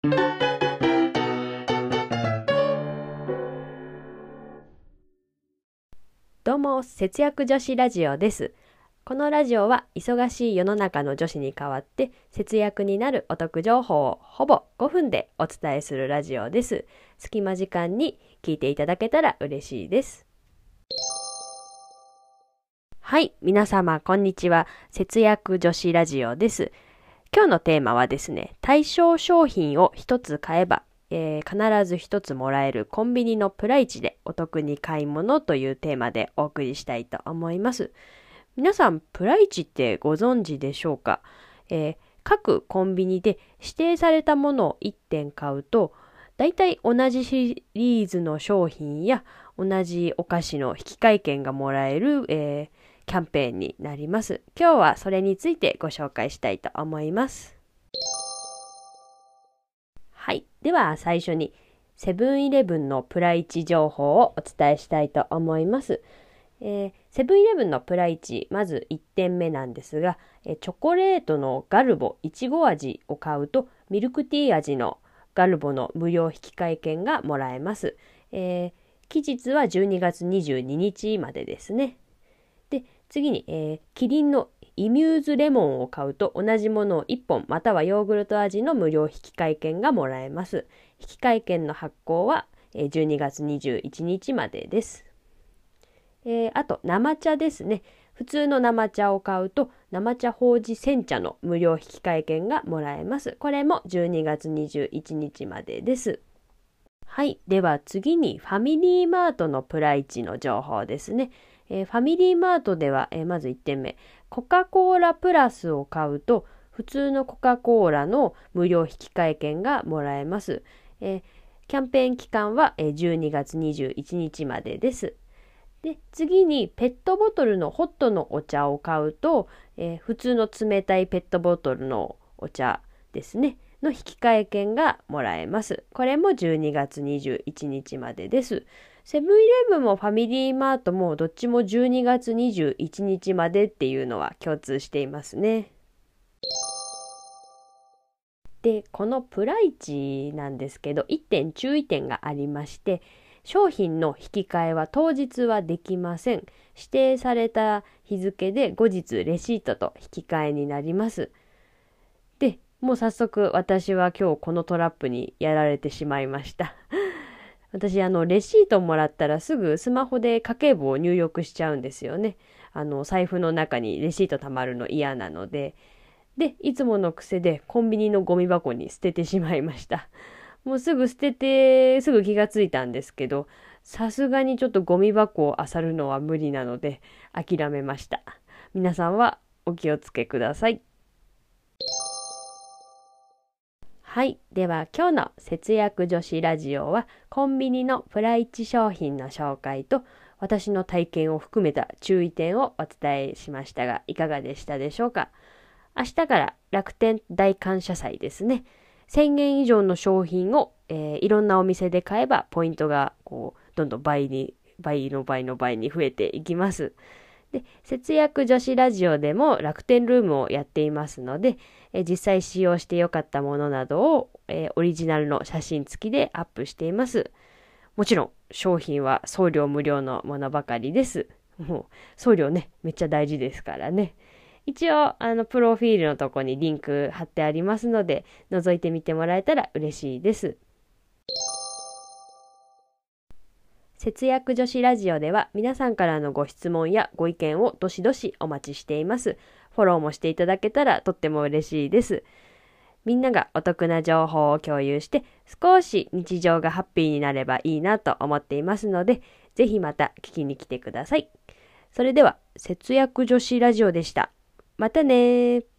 どうも、節約女子ラジオです。このラジオは忙しい世の中の女子に代わって節約になるお得情報をほぼ5分でお伝えするラジオです。隙間時間に聞いていただけたら嬉しいです。はい、皆様こんにちは。節約女子ラジオです。今日のテーマはですね、対象商品を一つ買えば、えー必ず一つもらえるコンビニのプライチでお得に買い物というテーマでお送りしたいと思います。皆さん、プライチってご存知でしょうか、えー各コンビニで指定されたものを1点買うと、だいたい同じシリーズの商品や同じお菓子の引換券がもらえる、えーキャンペーンになります。今日はそれについてご紹介したいと思います。はい。では最初にセブンイレブンのプライチ情報をお伝えしたいと思います。えーセブンイレブンのプライチ、まず1点目なんですが、えチョコレートのガルボいちご味を買うと、ミルクティー味のガルボの無料引換券がもらえます。えー期日は12月22日までですね。次に、えーキリンのイミューズレモンを買うと同じものを1本またはヨーグルト味の無料引換券がもらえます。引換券の発行は12月21日までです。えーあと生茶ですね。普通の生茶を買うと生茶ほうじ煎茶の無料引換券がもらえます。これも12月21日までです。はい。では次にファミリーマートのプライチの情報ですね。えーファミリーマートでは、えーまず1点目。コカ・コーラプラスを買うと普通のコカ・コーラの無料引換券がもらえます。えキャンペーン期間はえー12月21日までです。で次にペットボトルのホットのお茶を買うと、え普通の冷たいペットボトルのお茶ですねの引換券がもらえます。これも12月21日までです。セブンイレブンもファミリーマートもどっちも12月21日までっていうのは共通していますね。でこのプライチなんですけど1点注意点がありまして商品の引き換えは当日はできません。指定された日付で後日レシートと引き換えになります。でもう早速私は今日このトラップにやられてしまいました。私あのレシートもらったらすぐスマホで家計簿を入力しちゃうんですよねあの財布の中にレシートたまるの嫌なのでで、いつもの癖でコンビニのゴミ箱に捨ててしまいました。もうすぐ捨てて、すぐ気がついたんですけど、さすがにちょっとゴミ箱を漁るのは無理なので、諦めました。皆さんはお気をつけください。はい。では今日の節約女子ラジオはコンビニのプライチ商品の紹介と私の体験を含めた注意点をお伝えしましたがいかがでしたでしょうか？明日から楽天大感謝祭ですね。1000円以上の商品を、えーいろんなお店で買えばポイントがこうどんどん倍に倍の倍の倍に増えていきます。で節約女子ラジオでも楽天ルームをやっていますので、え実際使用してよかったものなどを、えーオリジナルの写真付きでアップしています。もちろん商品は送料無料のものばかりです。もう送料ね、めっちゃ大事ですからね。一応、あの、プロフィールのとこにリンク貼ってありますので、覗いてみてもらえたら嬉しいです。節約女子ラジオでは皆さんからのご質問やご意見をどしどしお待ちしています。フォローもしていただけたらとっても嬉しいです。みんながお得な情報を共有して少し日常がハッピーになればいいなと思っていますので、ぜひまた聞きに来てください。それでは、節約女子ラジオでした。またねー。